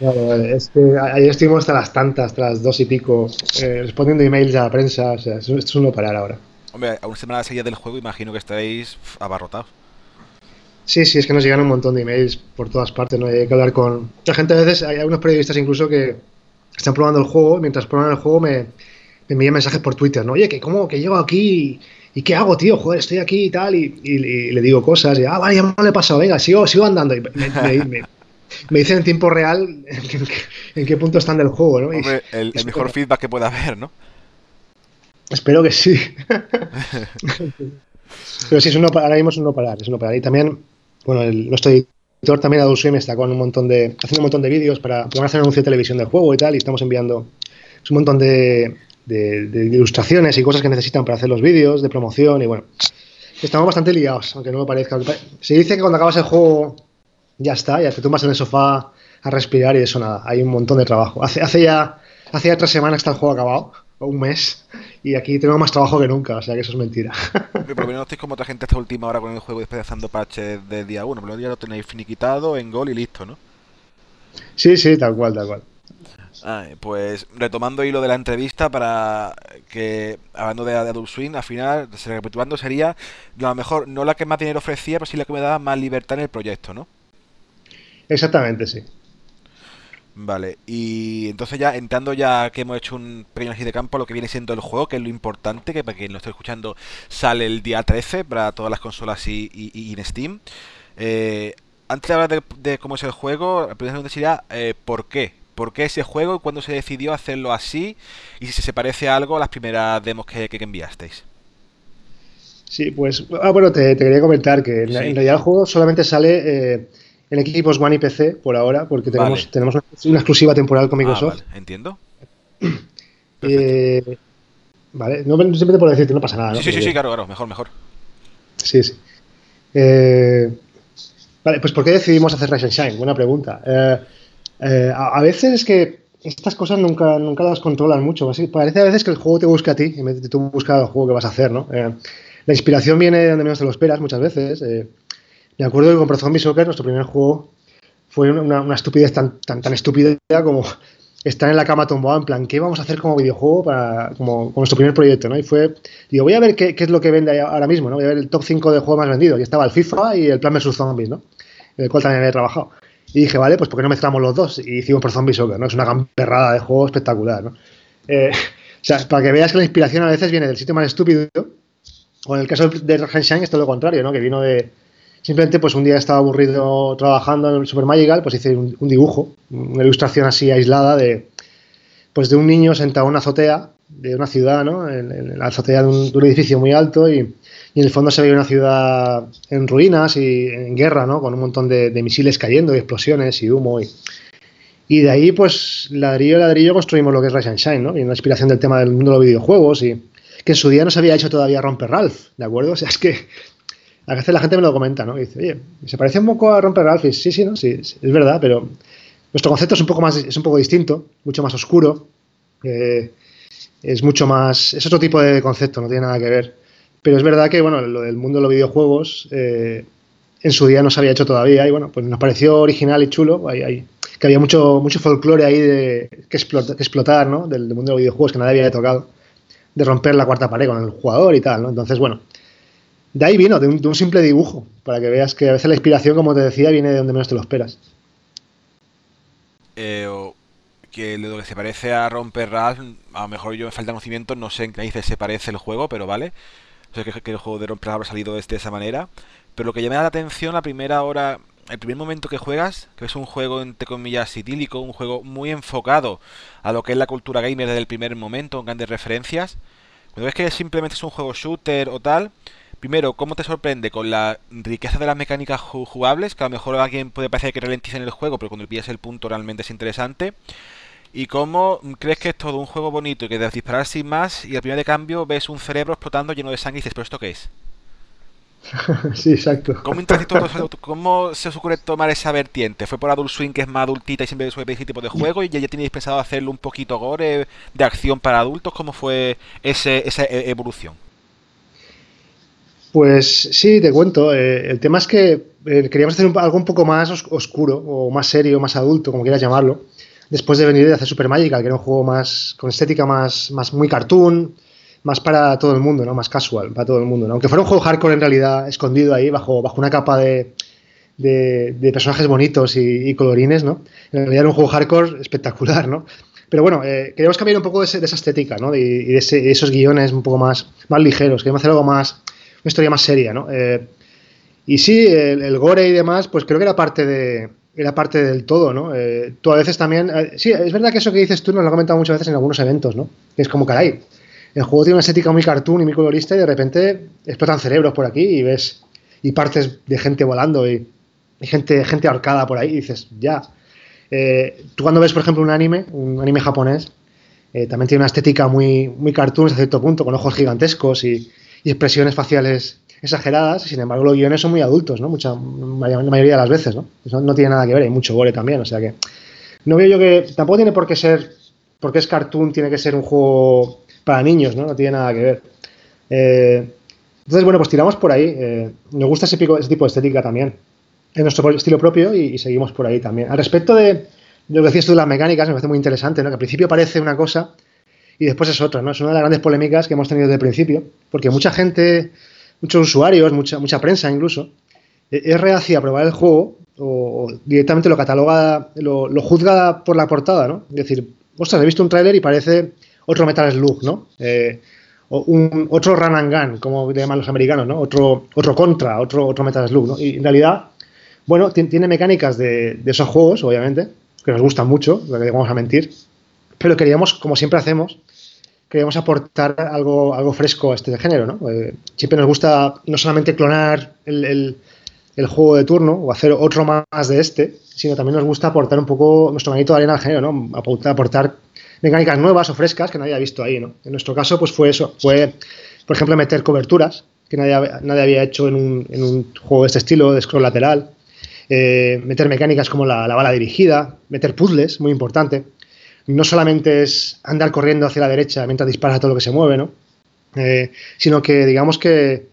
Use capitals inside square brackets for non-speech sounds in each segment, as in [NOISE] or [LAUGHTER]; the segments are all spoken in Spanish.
es que ayer estuvimos hasta las tantas, hasta las dos y pico, eh, respondiendo emails a la prensa, o sea, esto es un no parar ahora. Hombre, a una semana seguida del juego imagino que estaréis abarrotados. Sí, sí, es que nos llegan un montón de emails por todas partes, ¿no? hay que hablar con... Mucha gente a veces, hay algunos periodistas incluso que están probando el juego, mientras prueban el juego me, me envían mensajes por Twitter, ¿no? Oye, que cómo, que llego aquí y, ¿qué hago, tío? Joder, estoy aquí y tal, y, le digo cosas, y, ah, vale, ya me lo he pasado, venga, sigo, sigo andando. Y me, dicen en tiempo real en, qué punto están del juego, ¿no? Hombre, el, mejor feedback que pueda haber, ¿no? Espero que sí. [LAUGHS] Pero sí, es uno, ahora mismo es un no parar, es un no parar. Y también, bueno, el, nuestro editor también, Adult Swim, está con un montón de, haciendo un montón de vídeos para, para hacer anuncio de televisión del juego y tal, y estamos enviando un montón de, de, ilustraciones y cosas que necesitan para hacer los vídeos, de promoción y bueno. Estamos bastante liados, aunque no lo parezca. Se dice que cuando acabas el juego ya está, ya te tumbas en el sofá a respirar y eso nada, hay un montón de trabajo. Hace, hace ya hace ya tres semanas está el juego acabado, o un mes, y aquí tenemos más trabajo que nunca, o sea que eso es mentira. [LAUGHS] Pero no estáis como otra gente esta última hora con el juego despedazando patches del día 1, pero ya lo tenéis finiquitado en gol y listo, ¿no? Sí, sí, tal cual, tal cual pues retomando hilo de la entrevista para que, hablando de, Adult Swing, al final, recapitulando, sería a lo mejor no la que más dinero ofrecía, pero sí la que me daba más libertad en el proyecto, ¿no? Exactamente, sí. Vale, y entonces ya entrando ya que hemos hecho un pequeño análisis de campo lo que viene siendo el juego, que es lo importante, que para quien lo esté escuchando sale el día 13 para todas las consolas y, en Steam. Eh, antes de hablar de, cómo es el juego, la primera pregunta sería eh, ¿por qué? ¿Por qué ese juego y cuándo se decidió hacerlo así? Y si se parece a algo a las primeras demos que, enviasteis. Sí, pues, ah, bueno, te, quería comentar que en, realidad el juego solamente sale eh, en equipos One y PC por ahora, porque tenemos, tenemos una exclusiva temporal con ah, Microsoft. entiendo. [CLEARS THROAT] Eh, vale, no simplemente por decirte, no pasa nada. Sí, sí, sí, claro, claro, mejor, mejor. Sí, sí. Eh, vale, pues ¿por qué decidimos hacer Rise and Shine? Buena pregunta. Eh, a, veces es que estas cosas nunca, nunca las controlan mucho. parece a veces que el juego te busca a ti y vez de tú buscar el juego que vas a hacer, ¿no? La inspiración viene de donde menos te lo esperas muchas veces. Me acuerdo que con Pro Zombie Soccer, nuestro primer juego, fue una, estupidez tan, tan, estúpida como estar en la cama tumbado en plan, ¿qué vamos a hacer como videojuego para como, nuestro primer proyecto? ¿no? Y fue, digo, voy a ver qué, es lo que vende ahora mismo, ¿no? Voy a ver el top 5 de juegos más vendidos. Y estaba el FIFA y el Plan vs Zombies, ¿no? En el cual también había trabajado. Y dije, vale, pues ¿por qué no mezclamos los dos? Y hicimos por Zombie Soccer, ¿no? Es una gamperrada de juego espectacular, ¿no? Eh, [LAUGHS] o sea, para que veas que la inspiración a veces viene del sitio más estúpido, o en el caso de Rajenshine es todo lo contrario, ¿no? Que vino de... Simplemente, pues un día estaba aburrido trabajando en el Super Magical, pues hice un, dibujo, una ilustración así aislada de, pues de un niño sentado en una azotea de una ciudad, ¿no? En, la azotea de un, edificio muy alto y, y, en el fondo se veía una ciudad en ruinas y en guerra, ¿no? Con un montón de, misiles cayendo y explosiones y humo y, y de ahí, pues, ladrillo a ladrillo construimos lo que es Rise and Shine, ¿no? Y una inspiración del tema del mundo de los videojuegos y que en su día no se había hecho todavía Romper Ralph, ¿de acuerdo? O sea, es que a veces la gente me lo comenta, ¿no? Y dice, oye, ¿se parece un poco a Romper Ralph? Y sí, sí, ¿no? Sí, es verdad, pero nuestro concepto es un poco más, es un poco distinto, mucho más oscuro. Eh, es mucho más, es otro tipo de concepto, no tiene nada que ver. Pero es verdad que, bueno, lo del mundo de los videojuegos eh, en su día no se había hecho todavía y, bueno, pues nos pareció original y chulo. Hay, que había mucho, mucho folclore ahí de, que, explotar, ¿no? Del, mundo de los videojuegos que nadie había tocado. De romper la cuarta pared con el jugador y tal, ¿no? Entonces, bueno, de ahí vino, de un, simple dibujo, para que veas que a veces la inspiración, como te decía, viene de donde menos te lo esperas. Eh, que lo que se parece a Romper Ralph, a lo mejor yo me falta conocimiento, no sé en qué dice se parece el juego, pero vale. sé que, el juego de Romper Ralph ha salido de, esa manera. Pero lo que llama la atención la primera hora, el primer momento que juegas, que es un juego entre comillas idílico, un juego muy enfocado a lo que es la cultura gamer desde el primer momento, con grandes referencias. Cuando ves que simplemente es un juego shooter o tal, primero, ¿cómo te sorprende con la riqueza de las mecánicas jugables? Que a lo mejor a alguien puede parecer que ralentiza en el juego, pero cuando pillas el punto realmente es interesante. ¿Y cómo crees que es todo un juego bonito y que debes disparar sin más y al primer de cambio ves un cerebro explotando lleno de sangre y dices, ¿pero esto qué es? [LAUGHS] sí, exacto. ¿Cómo, se os ocurre tomar esa vertiente? ¿Fue por Adult Swing que es más adultita y siempre suele pedir ese tipo de juego y ya, ya tenéis pensado hacerlo un poquito gore de acción para adultos? ¿Cómo fue ese, esa e, evolución? Pues sí, te cuento. Eh, el tema es que eh, queríamos hacer algo un poco más oscuro o más serio, más adulto, como quieras llamarlo, después de venir de hacer Super Magical, que era un juego más con estética más, más muy cartoon, más para todo el mundo, ¿no? Más casual, para todo el mundo, Aunque fuera un juego hardcore en realidad escondido ahí bajo, bajo una capa de, de, personajes bonitos y, colorines, ¿no? En realidad era un juego hardcore espectacular, ¿no? Pero bueno, eh, queríamos cambiar un poco de, esa estética, ¿no? Y, de, esos guiones un poco más, más ligeros, queríamos hacer algo más, una historia más seria, ¿no? Eh, y sí, el, gore y demás, pues creo que era parte de, era parte del todo, ¿no? Eh, tú a veces también, sí, es verdad que eso que dices tú nos lo he comentado muchas veces en algunos eventos, ¿no? es como, caray, el juego tiene una estética muy cartoon y muy colorista y de repente explotan cerebros por aquí y ves y partes de gente volando y, gente, gente ahorcada por ahí y dices, ya. Eh, tú cuando ves, por ejemplo, un anime, un anime japonés, eh, también tiene una estética muy, muy cartoon hasta cierto punto, con ojos gigantescos y, expresiones faciales exageradas, sin embargo los guiones son muy adultos, ¿no? Mucha, la mayoría de las veces, ¿no? Eso no tiene nada que ver, hay mucho gore también, o sea que no veo yo que tampoco tiene por qué ser, porque es cartoon, tiene que ser un juego para niños, ¿no? No tiene nada que ver. Eh, entonces, bueno, pues tiramos por ahí. Eh, nos gusta ese, tipo de estética también. En nuestro estilo propio y, seguimos por ahí también. Al respecto de lo que decías tú de las mecánicas, me parece muy interesante, ¿no? Que al principio parece una cosa y después es otra, ¿no? Es una de las grandes polémicas que hemos tenido desde el principio, porque mucha gente, muchos usuarios, mucha, mucha prensa incluso, e, es reacia a probar el juego o, directamente lo cataloga, lo, lo, juzga por la portada, ¿no? Es decir, ostras, he visto un tráiler y parece otro Metal Slug, ¿no? Eh, un, otro Run and Gun, como le llaman los americanos, ¿no? Otro, otro Contra, otro, otro Metal Slug, ¿no? Y en realidad, bueno, tiene mecánicas de, esos juegos, obviamente, que nos gustan mucho, que vamos a mentir, pero queríamos, como siempre hacemos, queríamos aportar algo, algo fresco a este género, ¿no? Eh, siempre nos gusta no solamente clonar el, el, juego de turno o hacer otro más de este, sino también nos gusta aportar un poco nuestro manito de arena al género, ¿no? Aportar mecánicas nuevas o frescas que nadie ha visto ahí, ¿no? En nuestro caso, pues fue eso, fue, por ejemplo, meter coberturas que nadie, nadie había hecho en un, en un, juego de este estilo, de scroll lateral, eh, meter mecánicas como la, bala dirigida, meter puzzles, muy importante. No solamente es andar corriendo hacia la derecha mientras disparas a todo lo que se mueve, ¿no? Eh, sino que digamos que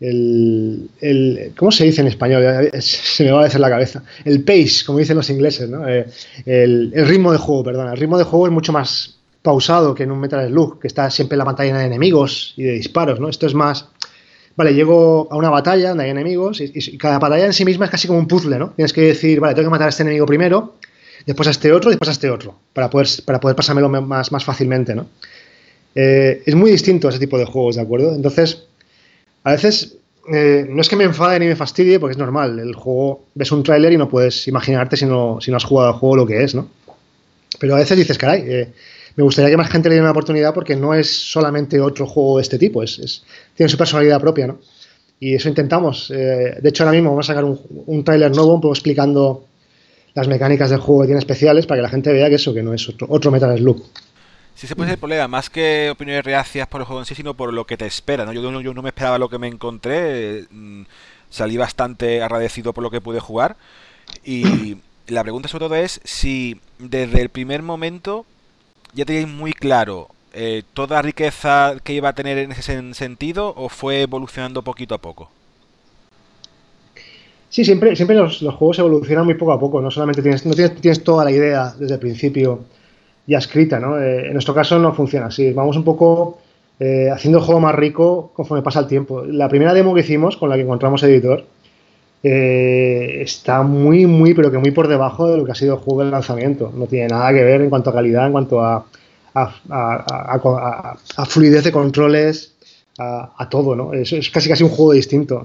el, ¿cómo se dice en español? Se me va a decir la cabeza. El pace, como dicen los ingleses, ¿no? Eh, el, ritmo de juego, perdón. El ritmo de juego es mucho más pausado que en un Metal Slug, que está siempre en la pantalla de enemigos y de disparos, ¿no? Esto es más, vale, llego a una batalla donde hay enemigos y, cada batalla en sí misma es casi como un puzzle, ¿no? Tienes que decir, vale, tengo que matar a este enemigo primero, después a este otro, después a este otro, para poder, para poder pasármelo más, más fácilmente, ¿no? Eh, es muy distinto ese tipo de juegos, ¿de acuerdo? Entonces, a veces eh, no es que me enfade ni me fastidie, porque es normal. El juego, ves un tráiler y no puedes imaginarte si no, si no has jugado al juego lo que es, ¿no? Pero a veces dices, caray, eh, me gustaría que más gente le diera una oportunidad porque no es solamente otro juego de este tipo, es, tiene su personalidad propia, ¿no? Y eso intentamos. Eh, de hecho, ahora mismo vamos a sacar un, un tráiler nuevo, un poco explicando las mecánicas del juego que tiene especiales para que la gente vea que eso, que no es otro, otro Metal Slug. Sí, se puede ser el problema, más que opiniones reacias por el juego en sí, sino por lo que te espera. ¿no? Yo, no me esperaba lo que me encontré, mm, salí bastante agradecido por lo que pude jugar. Y [CLEARS THROAT] la pregunta sobre todo es si desde el primer momento ya teníais muy claro eh, toda riqueza que iba a tener en ese sentido o fue evolucionando poquito a poco. Sí, siempre, siempre los, juegos evolucionan muy poco a poco, no solamente tienes, no tienes, tienes toda la idea desde el principio ya escrita, ¿no? Eh, en nuestro caso no funciona así. Vamos un poco eh, haciendo el juego más rico conforme pasa el tiempo. La primera demo que hicimos, con la que encontramos editor, eh, está muy, muy, pero que muy por debajo de lo que ha sido el juego del lanzamiento. No tiene nada que ver en cuanto a calidad, en cuanto a, a, fluidez de controles, a, todo, ¿no? Es, es, casi casi un juego distinto.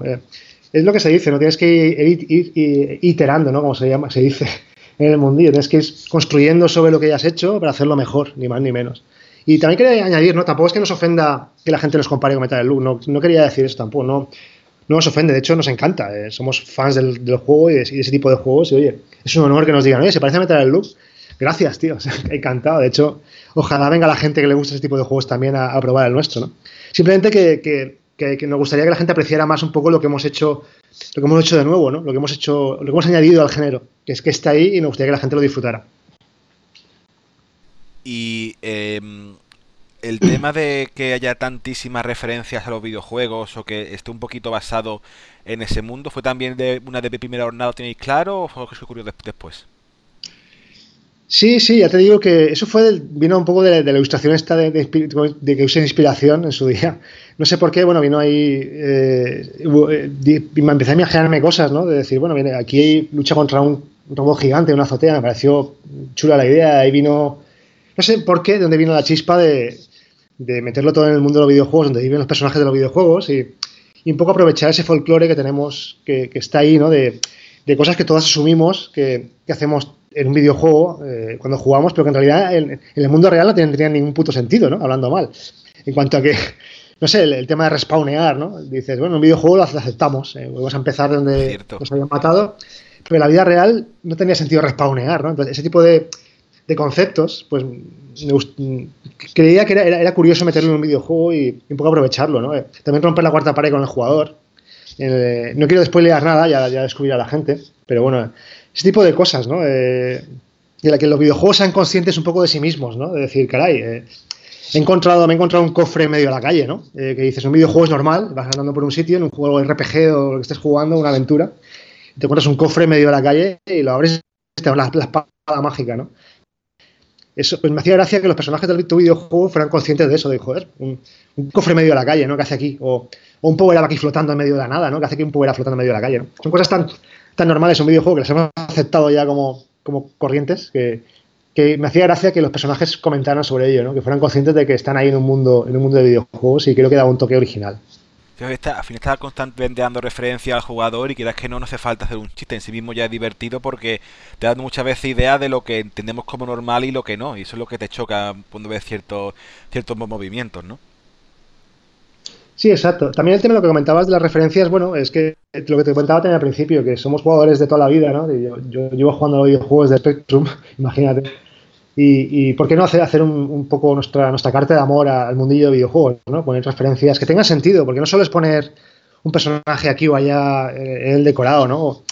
Es lo que se dice, ¿no? Tienes que ir, ir iterando, ¿no? Como se llama, se dice [LAUGHS] en el mundillo. Tienes que ir construyendo sobre lo que hayas hecho para hacerlo mejor, ni más ni menos. Y también quería añadir, ¿no? Tampoco es que nos ofenda que la gente nos compare con Metal Slug, no, no quería decir eso tampoco, no, no nos ofende, de hecho nos encanta, eh, somos fans del, juego y de, ese tipo de juegos, y oye, es un honor que nos digan, oye, ¿se parece a Metal Slug? Gracias, tío, [LAUGHS] encantado, de hecho, ojalá venga la gente que le gusta ese tipo de juegos también a, probar el nuestro. Simplemente que, nos gustaría que la gente apreciara más un poco lo que hemos hecho, lo que hemos hecho de nuevo, ¿no? Lo que hemos hecho, lo que hemos añadido al género, que es que está ahí y nos gustaría que la gente lo disfrutara. Y em, el tema de que haya tantísimas referencias a los videojuegos o que esté un poquito basado en ese mundo, ¿fue también de una de primera jornada, tenéis claro, o fue algo que ocurrió después? Sí, sí, ya te digo que eso fue vino un poco de, la ilustración esta de, que usé inspiración en su día. No sé por qué, bueno, vino ahí, eh, eh me empecé a imaginarme cosas, ¿no? De decir, bueno, viene, aquí hay lucha contra un robot gigante, una azotea, me pareció chula la idea, ahí vino, no sé por qué, de dónde vino la chispa de, meterlo todo en el mundo de los videojuegos, donde viven los personajes de los videojuegos y, un poco aprovechar ese folclore que tenemos, que, está ahí, ¿no? De, cosas que todas asumimos que, que hacemos en un videojuego eh, cuando jugamos, pero que en realidad en, el mundo real no tendría ningún puto sentido, ¿no? Hablando mal. En cuanto a que, no sé, el, tema de respawnear, ¿no? Dices, bueno, en un videojuego lo aceptamos, eh, vamos a empezar donde nos habían matado, pero en la vida real no tenía sentido respawnear, ¿no? Entonces, ese tipo de, conceptos, pues creía que era, curioso meterlo en un videojuego y, un poco aprovecharlo, ¿no? Eh, también romper la cuarta pared con el jugador. no quiero spoilear nada, ya, ya descubrir a la gente, pero bueno, ese tipo de cosas, ¿no? Eh, de la que los videojuegos sean conscientes un poco de sí mismos, ¿no? De decir, caray, eh, he encontrado, me he encontrado un cofre en medio de la calle, ¿no? Eh, que dices, un videojuego es normal, vas andando por un sitio, en un juego RPG o lo que estés jugando, una aventura, te encuentras un cofre en medio de la calle y lo abres y te da la, la espada mágica, ¿no? Eso, pues me hacía gracia que los personajes del tu videojuego fueran conscientes de eso, de joder, un, cofre en medio de la calle, ¿no? ¿Qué hace aquí? O, o un power aquí flotando en medio de la nada, ¿no? ¿Qué hace aquí un power flotando en medio de la calle, ¿no? Son cosas tan, tan normales un videojuego que las hemos aceptado ya como, como corrientes que, me hacía gracia que los personajes comentaran sobre ello, ¿no? que fueran conscientes de que están ahí en un mundo, en un mundo de videojuegos y creo que da un toque original. Está, al final está constantemente dando referencia al jugador y quieras que no, no hace falta hacer un chiste en sí mismo ya es divertido porque te da muchas veces idea de lo que entendemos como normal y lo que no, y eso es lo que te choca cuando ves ciertos, ciertos movimientos, ¿no? Sí, exacto. También el tema de lo que comentabas de las referencias, bueno, es que lo que te comentaba también al principio, que somos jugadores de toda la vida, ¿no? Yo, llevo jugando a los videojuegos de Spectrum, [LAUGHS] imagínate. Y, ¿por qué no hacer, hacer un, poco nuestra, nuestra carta de amor al mundillo de videojuegos, ¿no? Poner referencias que tengan sentido, porque no solo es poner un personaje aquí o allá en el decorado, ¿no?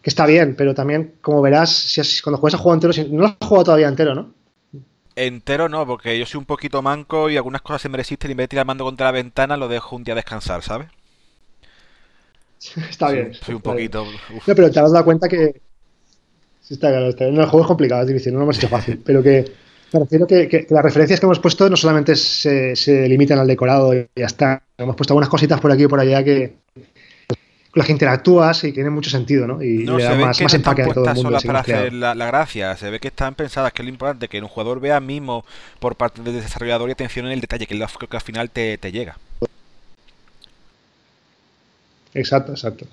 Que está bien, pero también, como verás, si cuando juegas a juego entero, no lo has jugado todavía entero, ¿no? Entero no, porque yo soy un poquito manco y algunas cosas se me resisten y en vez de tirar mando contra la ventana lo dejo un día descansar, ¿sabes? [LAUGHS] Está bien. Soy un poquito. No, pero te has dado cuenta que. Sí, está claro. Está... No, el juego es complicado, es difícil, no lo hemos hecho fácil. Pero que me refiero que, que, las referencias que hemos puesto no solamente se, se, limitan al decorado y ya está. Hemos puesto algunas cositas por aquí y por allá que, con las que interactúas y tiene mucho sentido, ¿no? Y le da más, más empaque a todo el mundo. para hacer la, gracia, se ve que están pensadas, que es lo importante, que un jugador vea mismo por parte del desarrollador y atención en el detalle, que es lo que al final te, llega. Exacto, exacto.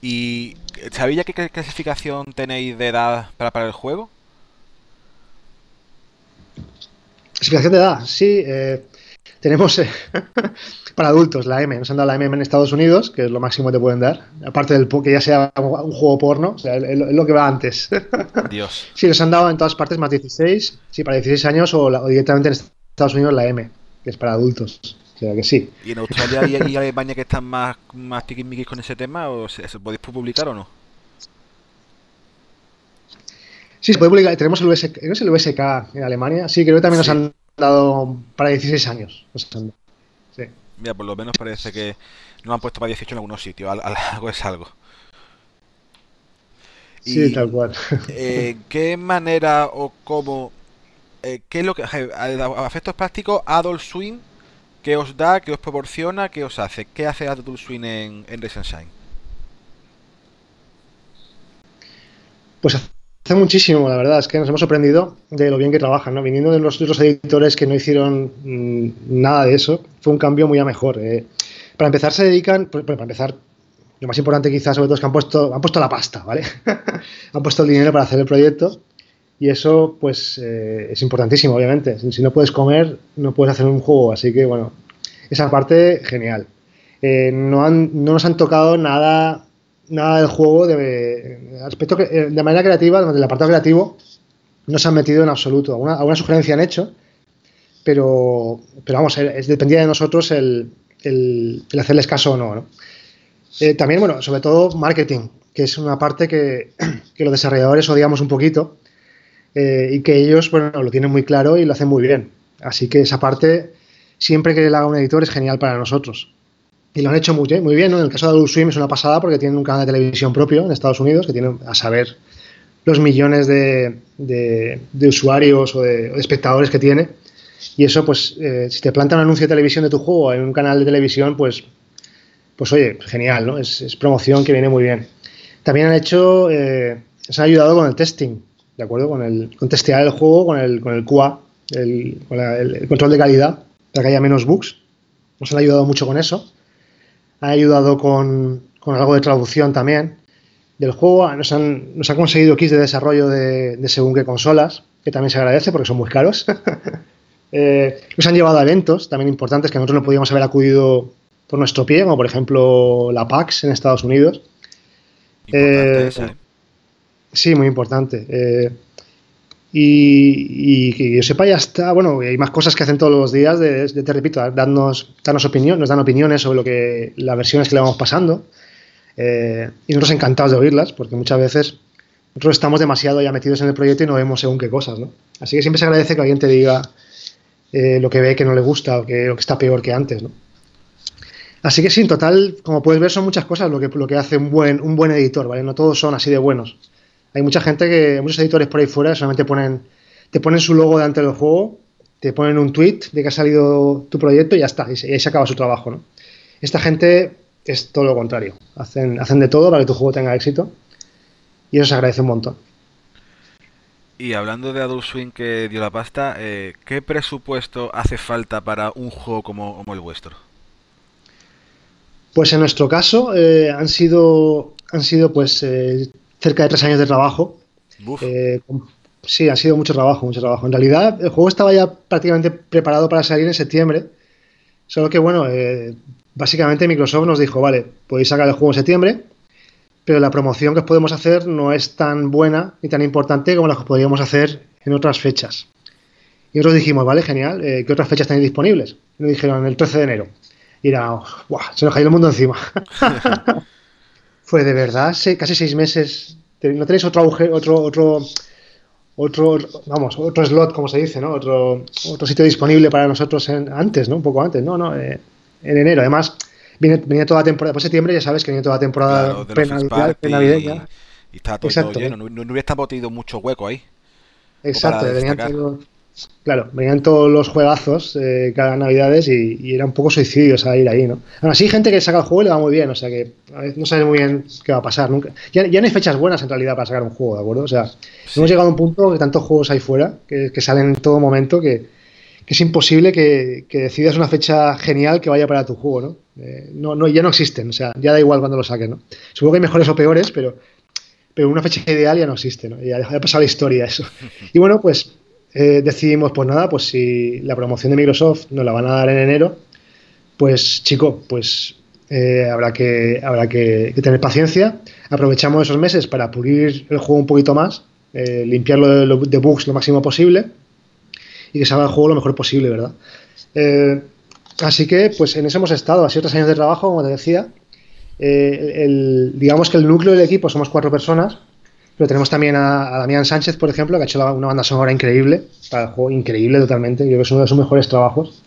¿Y sabéis ya qué clasificación tenéis de edad para, para el juego? Clasificación de edad, sí. Eh, tenemos eh, [LAUGHS] para adultos la M, nos han dado la M en Estados Unidos, que es lo máximo que te pueden dar, aparte del que ya sea un juego porno, o sea, es lo que va antes. [LAUGHS] Dios. Sí, nos han dado en todas partes más 16, sí, para 16 años o, directamente en Estados Unidos la M, que es para adultos. O sea que sí. ¿Y en Australia y, Alemania que están más, más con ese tema? ¿O se, podéis publicar o no? Sí, se puede publicar. Tenemos el, USK, ¿no es el USK en Alemania. Sí, creo que también nos han dado para 16 años. Sí. Mira, por lo menos parece que no han puesto para 18 en algunos sitios. [LAUGHS] Algo es algo. sí, tal cual. Eh, ¿Qué manera o cómo... Eh, ¿Qué es lo que... A efectos prácticos, Adult Swing, ¿qué os da, qué os proporciona, qué os hace? ¿Qué hace Adult Swing en, en Shine? Pues Hace muchísimo, la verdad, es que nos hemos sorprendido de lo bien que trabajan, ¿no? Viniendo de los editores que no hicieron mm, nada de eso, fue un cambio muy a mejor. Eh. Para empezar, se dedican, pues, para empezar, lo más importante quizás sobre todo es que han puesto, han puesto la pasta, ¿vale? [LAUGHS] han puesto el dinero para hacer el proyecto y eso, pues, eh, es importantísimo, obviamente. Si, no puedes comer, no puedes hacer un juego, así que, bueno, esa parte, genial. Eh, no, han, no nos han tocado nada nada del juego de, aspecto, eh, de manera creativa, del apartado creativo, no se han metido en absoluto. Alguna, sugerencia han hecho, pero, pero vamos, es, dependía de nosotros el, el, hacerles caso o no. También, bueno, sobre todo marketing, que es una parte que, [CLEARS THROAT] los desarrolladores odiamos un poquito eh, y que ellos, bueno, lo tienen muy claro y lo hacen muy bien. Así que esa parte, siempre que le haga un editor, es genial para nosotros. Y lo han hecho muy muy bien ¿no? En el caso de Adult Swim es una pasada porque tienen un canal de televisión propio en Estados Unidos que tiene a saber los millones de, usuarios o de, espectadores que tiene. Y eso, pues, eh, si te planta un anuncio de televisión de tu juego en un canal de televisión, pues, pues oye, genial, ¿no? Es, promoción que viene muy bien. También han hecho, eh, se han ayudado con el testing, ¿de acuerdo? Con, el, con testear el juego con el, con el QA, el, el, control de calidad, para que haya menos bugs. Nos han ayudado mucho con eso. Han ayudado con, con algo de traducción también del juego. Nos han, nos han conseguido kits de desarrollo de, según qué consolas, que también se agradece porque son muy caros. [LAUGHS] eh, nos han llevado a eventos también importantes que nosotros no podíamos haber acudido por nuestro pie, como por ejemplo la PAX en Estados Unidos. Eh, ¿eh? Sí, muy importante. Eh, y, que yo sepa, ya está. Bueno, hay más cosas que hacen todos los días, de, te repito, darnos, darnos opinión, nos dan opiniones sobre lo que las versiones que le vamos pasando. Eh, y nosotros encantados de oírlas, porque muchas veces nosotros estamos demasiado ya metidos en el proyecto y no vemos según qué cosas, ¿no? Así que siempre se agradece que alguien te diga eh, lo que ve que no le gusta o que, está peor que antes, ¿no? Así que sí, en total, como puedes ver, son muchas cosas lo que, lo que hace un buen, un buen editor, ¿vale? No todos son así de buenos. Hay mucha gente que, muchos editores por ahí fuera solamente ponen, te ponen su logo delante del juego, te ponen un tweet de que ha salido tu proyecto y ya está, y ahí se acaba su trabajo, ¿no? Esta gente es todo lo contrario. Hacen, hacen de todo para que tu juego tenga éxito y eso se agradece un montón. Y hablando de Adult Swing que dio la pasta, eh, ¿qué presupuesto hace falta para un juego como, el vuestro? Pues en nuestro caso eh, han sido han sido pues eh, cerca de tres años de trabajo. sí, ha sido mucho trabajo, mucho trabajo. En realidad el juego estaba ya prácticamente preparado para salir en septiembre, solo que bueno, básicamente Microsoft nos dijo, vale, podéis sacar el juego en septiembre, pero la promoción que os podemos hacer no es tan buena ni tan importante como la que podríamos hacer en otras fechas. Y nosotros dijimos, vale, genial, eh, ¿qué otras fechas tenéis disponibles? Y nos dijeron, el 13 de enero. Y era, ¡buah! Se nos cayó el mundo encima. [LAUGHS] Fue de verdad, casi seis meses. ¿No tenéis otro agujero, otro, otro, otro, vamos, otro slot, como se dice, ¿no? Otro, otro sitio disponible para nosotros antes, ¿no? Un poco antes. No, no, eh, en enero. Además, viene, venía toda la temporada, por septiembre ya sabes que viene toda la temporada navideña. Y, está todo, lleno, no, no, hubiera podido mucho hueco ahí. Exacto, venían todos, claro, venían todos los juegazos eh, cada navidades y, era un poco suicidio ir ahí, ¿no? Aún así, gente que saca el juego y le va muy bien, o sea que a veces no sabes muy bien qué va a pasar nunca. Ya, no hay fechas buenas en realidad para sacar un juego, ¿de acuerdo? O sea, hemos llegado a un punto que tantos juegos hay fuera que, que salen en todo momento que, que es imposible que, decidas una fecha genial que vaya para tu juego, ¿no? Eh, no, no, ya no existen, o sea, ya da igual cuando lo saquen, ¿no? Supongo que hay mejores o peores, pero, pero una fecha ideal ya no existe, ¿no? Ya ha pasado la historia eso. [LAUGHS] Y bueno, pues eh, decidimos, pues nada, pues si la promoción de Microsoft nos la van a dar en enero, pues chico, pues eh, habrá, que, habrá que, tener paciencia. Aprovechamos esos meses para pulir el juego un poquito más, limpiarlo de bugs lo máximo posible y que salga el juego lo mejor posible, ¿verdad? Eh, así que, pues en eso hemos estado, ha sido tres años de trabajo, como te decía. Eh, el, digamos que el núcleo del equipo somos cuatro personas, pero tenemos también a, Damián Sánchez, por ejemplo, que ha hecho una banda sonora increíble, para el juego increíble totalmente, yo creo que es uno de sus mejores trabajos.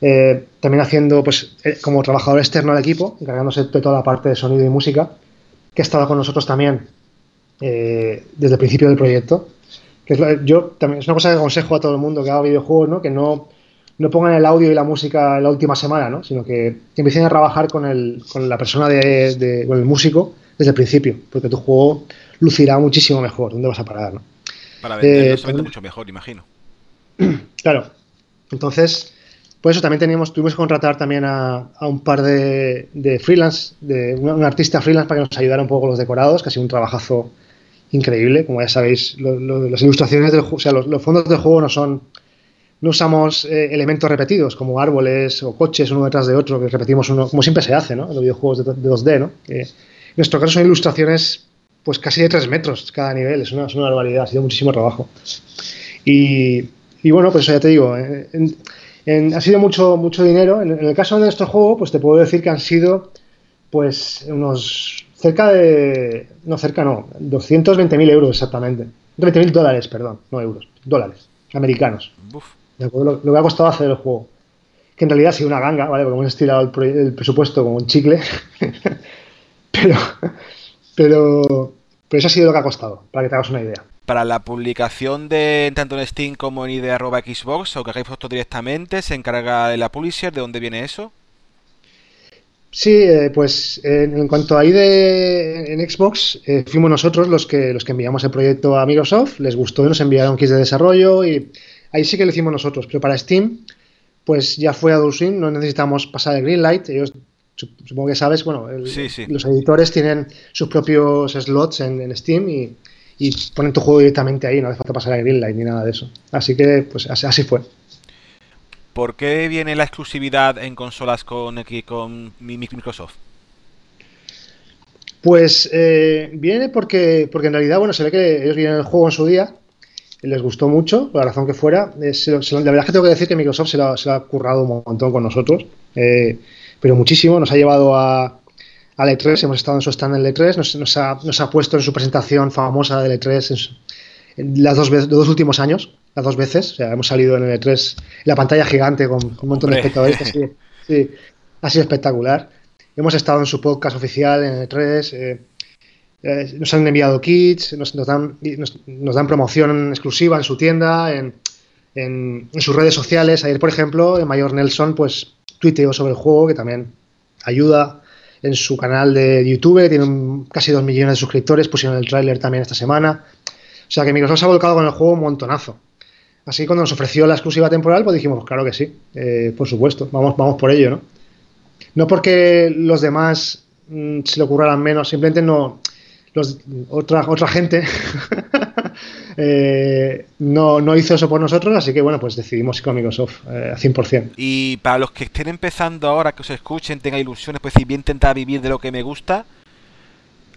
Eh, también haciendo, pues, como trabajador externo al equipo, encargándose de toda la parte de sonido y música, que ha estado con nosotros también desde el principio del proyecto que es yo también es una cosa que aconsejo a todo el mundo que haga videojuegos, ¿no? Que no, no pongan el audio y la música la última semana, ¿no? Sino que, empiecen a trabajar con, el, con la persona de, con el músico desde el principio, porque tu juego lucirá muchísimo mejor. ¿Dónde vas a parar, no? Para venderlo eh, mucho mejor, imagino. [CLEARS THROAT] Claro. Entonces, por eso también teníamos, tuvimos que contratar también a, un par de, de freelance, de un, artista freelance para que nos ayudara un poco con los decorados, que ha sido un trabajazo increíble. Como ya sabéis, las ilustraciones del juego, o sea, los, fondos del juego no son. No usamos eh, elementos repetidos como árboles o coches uno detrás de otro, que repetimos uno, como siempre se hace, ¿no? En los videojuegos de, 2D, ¿no? en nuestro caso son ilustraciones pues casi de 3 metros cada nivel, es una, barbaridad, ha sido muchísimo trabajo. Y, bueno, pues eso ya te digo, eh, ha sido mucho, mucho dinero. En, en, el caso de nuestro juego, pues te puedo decir que han sido pues unos cerca de. No, cerca no. 220.000 euros exactamente. 20.000 dólares, perdón, no euros. Dólares americanos. Lo, que ha costado hacer el juego. Que en realidad ha sido una ganga, ¿vale? Porque hemos estirado el, presupuesto como un chicle. [LAUGHS] pero, pero, pero eso ha sido lo que ha costado, para que te hagas una idea. Para la publicación de tanto en Steam como en idea.xbox, o que hagáis vosotros directamente, ¿se encarga de la publisher? ¿De dónde viene eso? Sí, eh, pues en, cuanto a ID en Xbox, eh, fuimos nosotros los que, los que enviamos el proyecto a Microsoft, les gustó y nos enviaron kits de desarrollo y ahí sí que lo hicimos nosotros, pero para Steam, pues ya fue a Dulcin, no necesitamos pasar el Greenlight, ellos supongo que sabes, bueno, los editores tienen sus propios slots en, Steam y, ponen tu juego directamente ahí, no hace falta pasar el Greenlight ni nada de eso. Así que, pues así fue. ¿Por qué viene la exclusividad en consolas con, con Microsoft? Pues eh, viene porque, porque en realidad, bueno, se ve que ellos vienen el juego en su día, les gustó mucho, por la razón que fuera. la verdad es que tengo que decir que Microsoft se lo, ha currado un montón con nosotros, eh, pero muchísimo. Nos ha llevado a, al E3, hemos estado en su stand en el E3, nos, ha, puesto en su presentación famosa del E3 en, las dos, los dos últimos años las dos veces. O sea, hemos salido en el E3, la pantalla gigante con, un montón de espectadores. [LAUGHS] Sí, ha sido espectacular. Hemos estado en su podcast oficial en el E3. Eh, eh, nos han enviado kits, nos, dan, nos, dan, promoción exclusiva en su tienda, en, en, sus redes sociales. Ayer, por ejemplo, el mayor Nelson pues tuiteó sobre el juego, que también ayuda en su canal de YouTube, tiene casi dos millones de suscriptores, pusieron el tráiler también esta semana. O sea que Microsoft se ha volcado con el juego un montonazo. Así cuando nos ofreció la exclusiva temporal, pues dijimos, claro que sí, eh, por supuesto, vamos, vamos por ello, ¿no? No porque los demás mm, se le ocurraran menos, simplemente no. otra, otra gente [LAUGHS] eh, no, no, hizo eso por nosotros, así que bueno, pues decidimos ir con Microsoft eh, a 100%. Y para los que estén empezando ahora, que os escuchen, tengan ilusiones, pues si bien intentar vivir de lo que me gusta,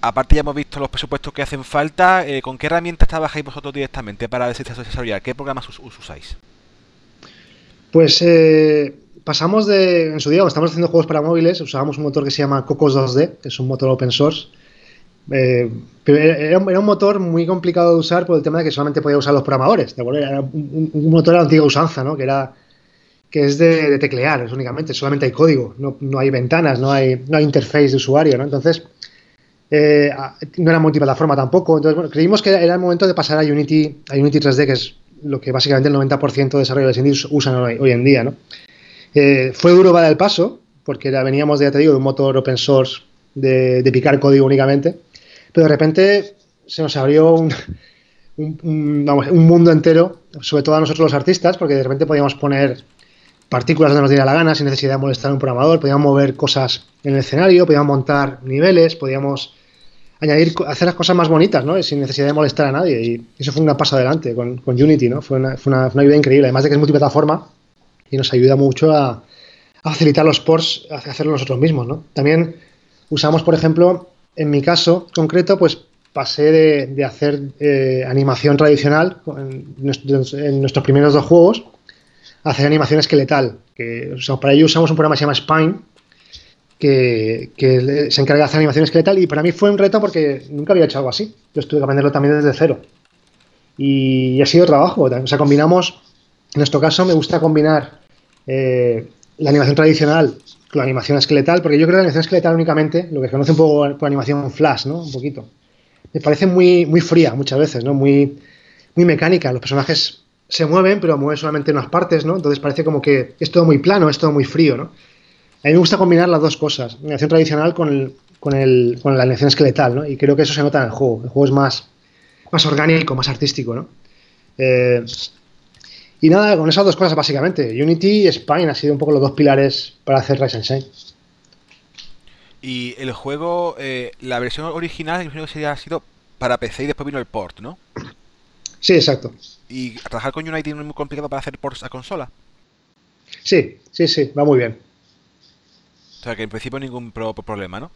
aparte ya hemos visto los presupuestos que hacen falta, eh, ¿con qué herramientas trabajáis vosotros directamente para desarrollar? ¿Qué programas usáis? Pues eh, pasamos de, en su día, cuando estamos haciendo juegos para móviles, usábamos un motor que se llama Cocos 2D, que es un motor open source. Eh, era, un motor muy complicado de usar por el tema de que solamente podía usar los programadores. Era un, motor de antigua usanza, ¿no? Que era que es de, teclear, es únicamente, solamente hay código, no, hay ventanas, no hay, no hay interface de usuario, ¿no? Entonces, eh, no era multiplataforma tampoco. Entonces, bueno, creímos que era el momento de pasar a Unity, a Unity 3D, que es lo que básicamente el 90% de desarrolladores indies usan hoy, en día. ¿no? Eh, fue duro para el paso, porque veníamos, ya te digo, de un motor open source de, picar código únicamente, pero de repente se nos abrió un, un, mundo entero, sobre todo a nosotros los artistas, porque de repente podíamos poner partículas donde nos diera la gana sin necesidad de molestar a un programador, podíamos mover cosas en el escenario, podíamos montar niveles, podíamos añadir, hacer las cosas más bonitas, ¿no? Sin necesidad de molestar a nadie. Y eso fue un paso adelante con, Unity, ¿no? Fue una, fue, una, ayuda increíble. Además de que es multiplataforma y nos ayuda mucho a, facilitar los ports, a hacerlo nosotros mismos, ¿no? También usamos, por ejemplo, en mi caso concreto, pues pasé de, hacer eh, animación tradicional en, nuestros primeros dos juegos a hacer animación esqueletal. Que, para ello usamos un programa que se llama Spine, que, se encarga de hacer animación esqueletal y para mí fue un reto porque nunca había hecho algo así. Yo estuve que aprenderlo también desde cero. Y, ha sido trabajo. O sea, combinamos, en nuestro caso me gusta combinar eh, la animación tradicional la animación esqueletal, porque yo creo que la animación esqueletal únicamente, lo que se conoce un poco por animación flash, ¿no? Un poquito. Me parece muy, muy fría muchas veces, ¿no? Muy, muy mecánica. Los personajes se mueven, pero mueven solamente unas partes, ¿no? Entonces parece como que es todo muy plano, es todo muy frío, ¿no? A mí me gusta combinar las dos cosas, la animación tradicional con, el, con, el, con la animación esqueletal, ¿no? Y creo que eso se nota en el juego. El juego es más, más orgánico, más artístico, ¿no? Eh, y nada, con esas dos cosas básicamente. Unity y Spine han sido un poco los dos pilares para hacer Rise and Shine. Y el juego, eh, la versión original, imagino que sería, ha sido para PC y después vino el port, ¿no? Sí, exacto. ¿Y trabajar con Unity no es muy complicado para hacer ports a consola? Sí, sí, sí, va muy bien. O sea que en principio ningún problema, ¿no?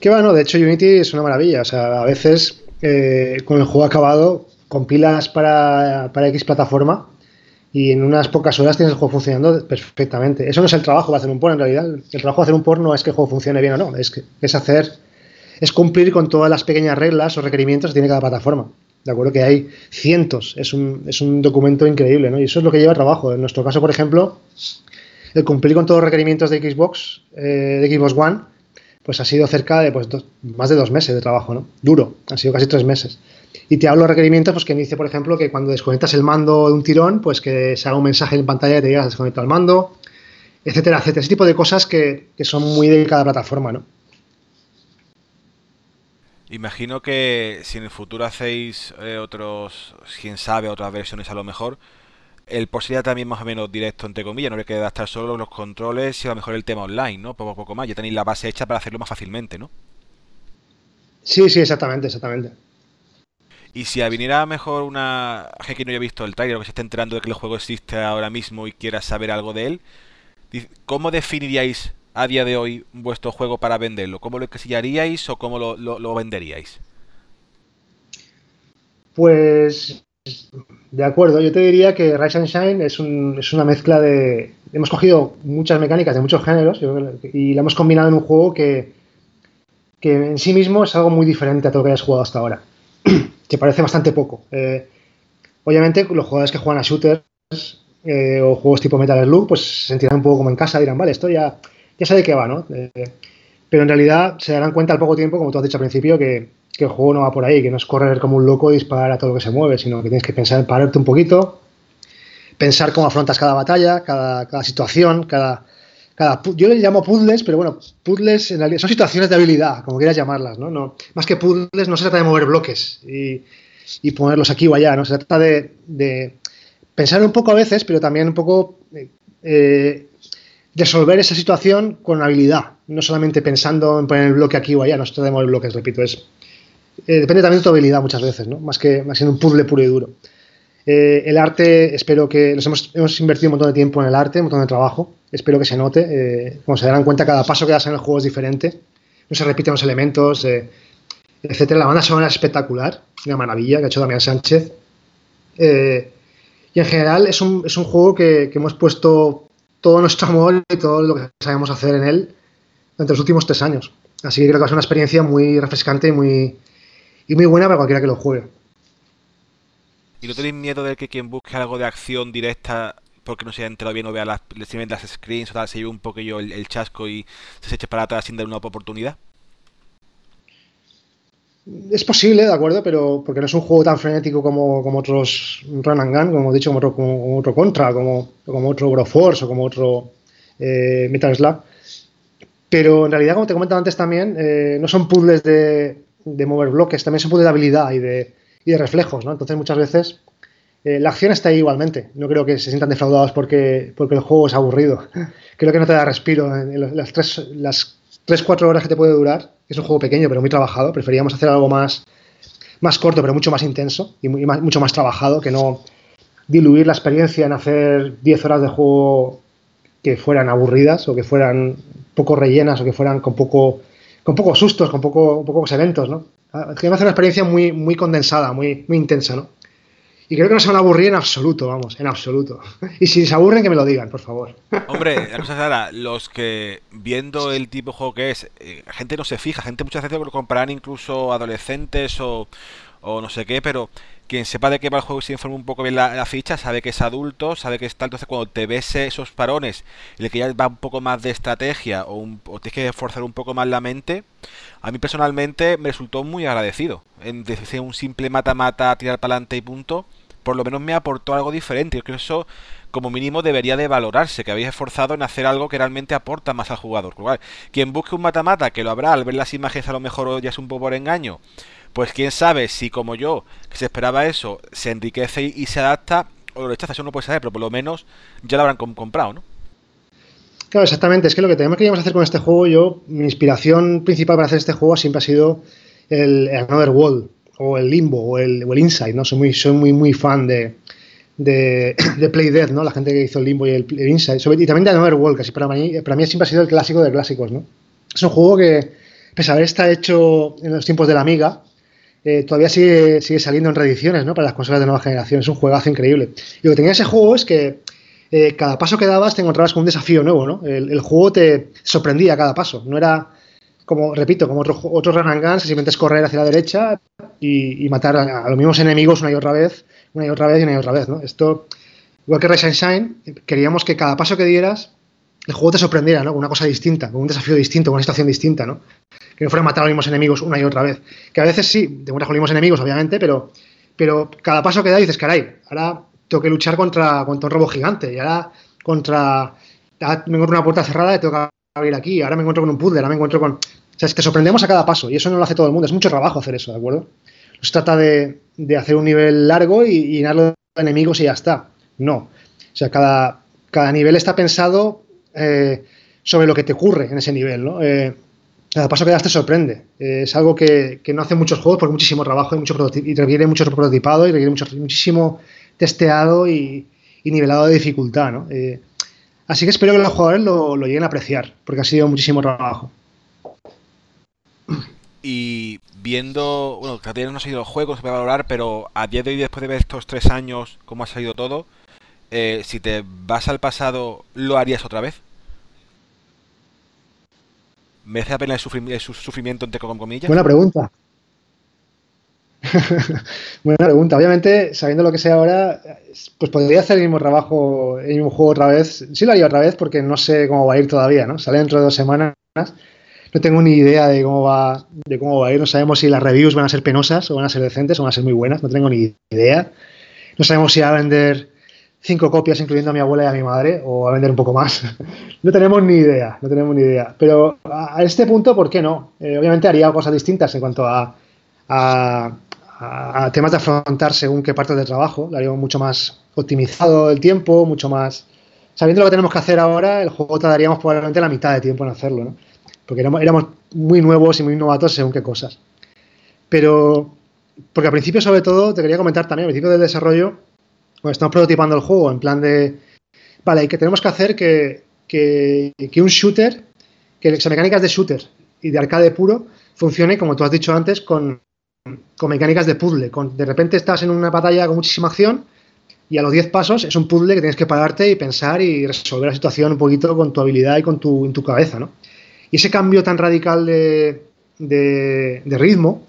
Que bueno, de hecho Unity es una maravilla. O sea, a veces eh, con el juego acabado compilas para, para X plataforma y en unas pocas horas tienes el juego funcionando perfectamente. Eso no es el trabajo de hacer un port en realidad. El trabajo de hacer un port no es que el juego funcione bien o no, es, que, es hacer, es cumplir con todas las pequeñas reglas o requerimientos que tiene cada plataforma. ¿de acuerdo? Que hay cientos, es un, es un documento increíble, ¿no? Y eso es lo que lleva trabajo. En nuestro caso, por ejemplo, el cumplir con todos los requerimientos de Xbox, eh, de Xbox One, pues ha sido cerca de pues, más de dos meses de trabajo, ¿no? Duro, han sido casi tres meses. Y te hablo de requerimientos, pues que me dice, por ejemplo, que cuando desconectas el mando de un tirón, pues que se haga un mensaje en pantalla que te diga desconecta el mando, etcétera, etcétera. Ese tipo de cosas que, que son muy de cada plataforma, ¿no? Imagino que si en el futuro hacéis eh, otros, quién sabe, otras versiones a lo mejor, el por sería también más o menos directo, entre comillas, no le queda estar solo los controles y a lo mejor el tema online, ¿no? Poco a poco más, ya tenéis la base hecha para hacerlo más fácilmente, ¿no? Sí, sí, exactamente, exactamente. Y si viniera mejor una gente que no haya visto el trailer o que se esté enterando de que el juego existe ahora mismo y quiera saber algo de él, ¿cómo definiríais a día de hoy vuestro juego para venderlo? ¿Cómo lo encasillaríais o cómo lo, venderíais? Pues de acuerdo, yo te diría que Rise and Shine es, una mezcla de... Hemos cogido muchas mecánicas de muchos géneros y la hemos combinado en un juego que, que en sí mismo es algo muy diferente a todo lo que hayas jugado hasta ahora. Que parece bastante poco. Eh, obviamente los jugadores que juegan a shooters eh, o juegos tipo Metal Slug pues se sentirán un poco como en casa, dirán, vale, esto ya ya sabe de qué va, ¿no? Eh, pero en realidad se darán cuenta al poco tiempo, como tú has dicho al principio, que, el juego no va por ahí, que no es correr como un loco y disparar a todo lo que se mueve, sino que tienes que pensar en pararte un poquito, pensar cómo afrontas cada batalla, cada, situación, cada, cada, yo le llamo puzzles, pero bueno, puzzles son situaciones de habilidad, como quieras llamarlas, ¿no? no más que puzzles, no se trata de mover bloques y, ponerlos aquí o allá, ¿no? Se trata de, pensar un poco a veces, pero también un poco eh, resolver esa situación con habilidad, no solamente pensando en poner el bloque aquí o allá, no se trata de mover bloques, repito, es, eh, depende también de tu habilidad muchas veces, ¿no? más que más un puzzle puro y duro. Eh, el arte, espero que nos hemos, invertido un montón de tiempo en el arte, un montón de trabajo, espero que se note, eh, como se darán cuenta, cada paso que das en el juego es diferente, no se repiten los elementos, etcétera. La banda sonora es espectacular, una maravilla que ha hecho Damián Sánchez. y en general es un, juego que, que hemos puesto todo nuestro amor y todo lo que sabemos hacer en él durante los últimos tres años. Así que creo que va a ser una experiencia muy refrescante y muy, y muy buena para cualquiera que lo juegue. ¿Y no tenéis miedo de que quien busque algo de acción directa porque no se haya enterado bien o vea las, las screens o tal, se lleve un poquillo el, el chasco y se eche para atrás sin dar una oportunidad? Es posible, de acuerdo, pero porque no es un juego tan frenético como, otros Run and Gun, como hemos dicho, como otro, Contra, como, como otro Broforce o como otro eh, Metal Slug. Pero en realidad, como te comentaba antes también, eh, no son puzzles de, mover bloques, también son puzzles de habilidad y de, y de reflejos, ¿no? Entonces muchas veces eh, la acción está ahí igualmente. No creo que se sientan defraudados porque, porque el juego es aburrido. [LAUGHS] Creo que no te da respiro. En las tres, las 3-4 horas que te puede durar, es un juego pequeño pero muy trabajado, preferíamos hacer algo más, más corto pero mucho más intenso y mucho más trabajado que no diluir la experiencia en hacer 10 horas de juego que fueran aburridas o que fueran poco rellenas o que fueran con poco con pocos sustos, con poco, pocos eventos, ¿no? Queremos hacer una experiencia muy, muy condensada, muy, muy intensa, ¿no? Y creo que no se van a aburrir en absoluto, vamos, en absoluto. [LAUGHS] Y si se aburren, que me lo digan, por favor. Hombre, la cosa es los que viendo el tipo de juego que es, eh, gente no se fija, gente muchas veces lo comprarán incluso adolescentes o, no sé qué, pero quien sepa de qué va el juego y se informa un poco bien la, ficha, sabe que es adulto, sabe que está. Entonces, cuando te ves esos parones, el que ya va un poco más de estrategia o, o tienes que esforzar un poco más la mente, a mí personalmente me resultó muy agradecido. En decir un simple mata-mata, tirar para adelante y punto por lo menos me aportó algo diferente. Yo creo que eso, como mínimo, debería de valorarse, que habéis esforzado en hacer algo que realmente aporta más al jugador. Quien busque un mata-mata, que lo habrá al ver las imágenes a lo mejor ya es un poco por engaño, pues quién sabe si como yo, que se esperaba eso, se enriquece y, se adapta, o lo rechaza, eso no puede saber, pero por lo menos ya lo habrán comprado, ¿no? Claro, exactamente. Es que lo que tenemos que hacer con este juego, yo, mi inspiración principal para hacer este juego siempre ha sido el Another World o el Limbo o el, Inside, ¿no? Soy muy, soy muy, muy fan de, de, [COUGHS] Play Dead, ¿no? La gente que hizo el Limbo y el, Inside. y también de Another World, que para mí, para mí siempre ha sido el clásico de clásicos, ¿no? Es un juego que, pese a haber estado hecho en los tiempos de la Amiga, eh, todavía sigue, sigue saliendo en reediciones, ¿no? Para las consolas de nueva generación. Es un juegazo increíble. Y lo que tenía ese juego es que eh, cada paso que dabas te encontrabas con un desafío nuevo, ¿no? El, el, juego te sorprendía a cada paso. No era como repito, como otro, otro run and gun, simplemente es correr hacia la derecha y, matar a, los mismos enemigos una y otra vez, una y otra vez y una y otra vez, ¿no? Esto, igual que Rise and Shine, queríamos que cada paso que dieras el juego te sorprendiera, ¿no? Con una cosa distinta, con un desafío distinto, con una situación distinta, ¿no? Que no fuera matar a los mismos enemigos una y otra vez. Que a veces sí, te mueres con los mismos enemigos, obviamente, pero, pero cada paso que das dices, caray, ahora tengo que luchar contra, contra un robo gigante, y ahora contra. me encuentro una puerta cerrada y tengo que abrir aquí, ahora me encuentro con un puzzle, ahora me encuentro con. O sea, es que sorprendemos a cada paso, y eso no lo hace todo el mundo, es mucho trabajo hacer eso, ¿de acuerdo? No se trata de, hacer un nivel largo y, y llenarlo de enemigos y ya está. No. O sea, cada, cada nivel está pensado eh, sobre lo que te ocurre en ese nivel, ¿no? Eh, cada paso que das te sorprende. Eh, es algo que, no hacen muchos juegos por muchísimo trabajo y, mucho y requiere mucho prototipado y requiere muchísimo testeado y, nivelado de dificultad, ¿no? así que espero que los jugadores lo, lleguen a apreciar, porque ha sido muchísimo trabajo. Y viendo, bueno, que todavía no ha salido el juego, se puede valorar, pero a día de hoy, después de ver estos tres años, cómo ha salido todo, eh, si te vas al pasado, ¿lo harías otra vez? ¿Merece la pena el, sufrimiento entre comillas? Buena pregunta. [LAUGHS] Buena pregunta. Obviamente, sabiendo lo que sé ahora, pues podría hacer el mismo trabajo el mismo juego otra vez. Sí lo haría otra vez porque no sé cómo va a ir todavía, ¿no? Sale dentro de dos semanas. No tengo ni idea de cómo va, de cómo va a ir. No sabemos si las reviews van a ser penosas o van a ser decentes o van a ser muy buenas. No tengo ni idea. No sabemos si va a vender cinco copias, incluyendo a mi abuela y a mi madre, o a vender un poco más. [LAUGHS] no tenemos ni idea, no tenemos ni idea. Pero a, este punto, ¿por qué no? Eh, obviamente haría cosas distintas en cuanto a, a, temas de afrontar según qué parte del trabajo. Lo mucho más optimizado el tiempo, mucho más... Sabiendo lo que tenemos que hacer ahora, el juego tardaríamos probablemente la mitad de tiempo en hacerlo, ¿no? Porque éramos, éramos muy nuevos y muy novatos según qué cosas. Pero, porque al principio, sobre todo, te quería comentar también, al principio del desarrollo, bueno, estamos prototipando el juego en plan de, vale, y que tenemos que hacer que, que, un shooter, que las mecánicas de shooter y de arcade puro funcione, como tú has dicho antes, con, con mecánicas de puzzle. De repente estás en una batalla con muchísima acción y a los 10 pasos es un puzzle que tienes que pararte y pensar y resolver la situación un poquito con tu habilidad y con tu, en tu cabeza, ¿no? Y ese cambio tan radical de, de ritmo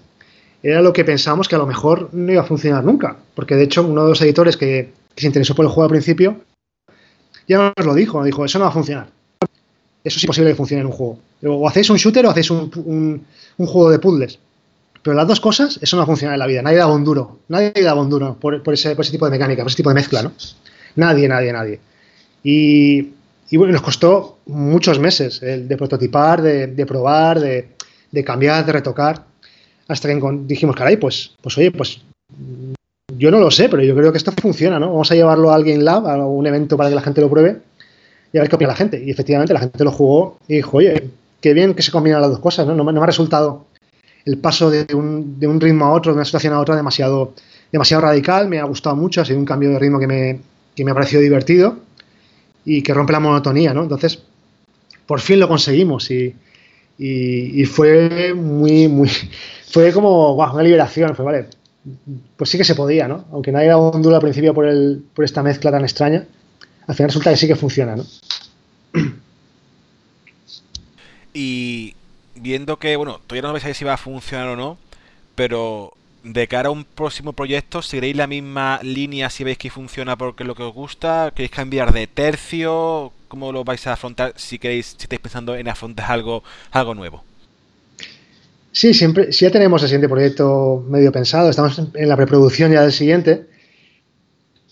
era lo que pensábamos que a lo mejor no iba a funcionar nunca. Porque de hecho, uno de los editores que, se interesó por el juego al principio ya nos lo dijo, dijo, eso no va a funcionar. Eso es imposible que funcione en un juego. O hacéis un shooter o hacéis un, juego de puzzles. Pero las dos cosas, eso no va a funcionar en la vida. Nadie da un duro. Nadie da un duro por, ese, tipo de mecánica, por ese tipo de mezcla, ¿no? Nadie, nadie, nadie. Y, bueno, nos costó muchos meses de prototipar, de, probar, de, cambiar, de retocar hasta que dijimos, caray, pues, pues oye, pues yo no lo sé, pero yo creo que esto funciona, ¿no? Vamos a llevarlo a alguien lab, a un evento para que la gente lo pruebe y a ver qué opina la gente. Y efectivamente la gente lo jugó y dijo, oye, qué bien que se combinan las dos cosas, ¿no? No, me ha resultado el paso de un, de un, ritmo a otro, de una situación a otra, demasiado, demasiado radical, me ha gustado mucho, ha sido un cambio de ritmo que me, que me ha parecido divertido y que rompe la monotonía, ¿no? Entonces, por fin lo conseguimos y, y fue muy, muy, fue como una liberación, fue vale, pues sí que se podía, ¿no? Aunque nadie daba un duro al principio por, el, por esta mezcla tan extraña, al final resulta que sí que funciona, ¿no? Y viendo que, bueno, todavía no sabéis si va a funcionar o no, pero de cara a un próximo proyecto, ¿seguiréis la misma línea si veis que funciona porque es lo que os gusta? ¿Queréis cambiar de tercio? ¿Cómo lo vais a afrontar si queréis, si estáis pensando en afrontar algo, algo nuevo? Sí, siempre, si ya tenemos el siguiente proyecto medio pensado, estamos en la preproducción ya del siguiente,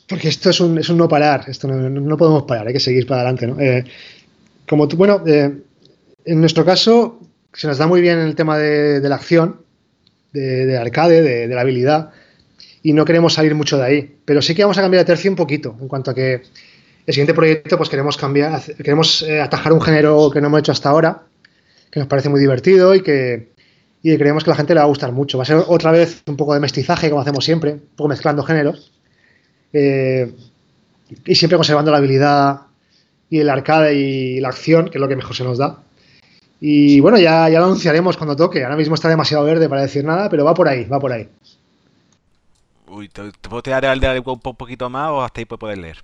porque esto es un, es un no parar, esto no, podemos parar, hay que seguir para adelante. ¿no? Eh, como tú, bueno, eh, en nuestro caso se nos da muy bien el tema de, la acción, de, arcade, de, la habilidad, y no queremos salir mucho de ahí, pero sí que vamos a cambiar de tercio un poquito, en cuanto a que el siguiente proyecto pues queremos cambiar, queremos eh, atajar un género que no hemos hecho hasta ahora, que nos parece muy divertido y que, y creemos que a la gente le va a gustar mucho. Va a ser otra vez un poco de mestizaje, como hacemos siempre, un poco mezclando géneros. Eh, y siempre conservando la habilidad y el arcade y la acción, que es lo que mejor se nos da. Y bueno, ya, ya lo anunciaremos cuando toque. Ahora mismo está demasiado verde para decir nada, pero va por ahí, va por ahí. Uy, ¿te, puedo tirar el un poquito más o hasta ahí puedes leer?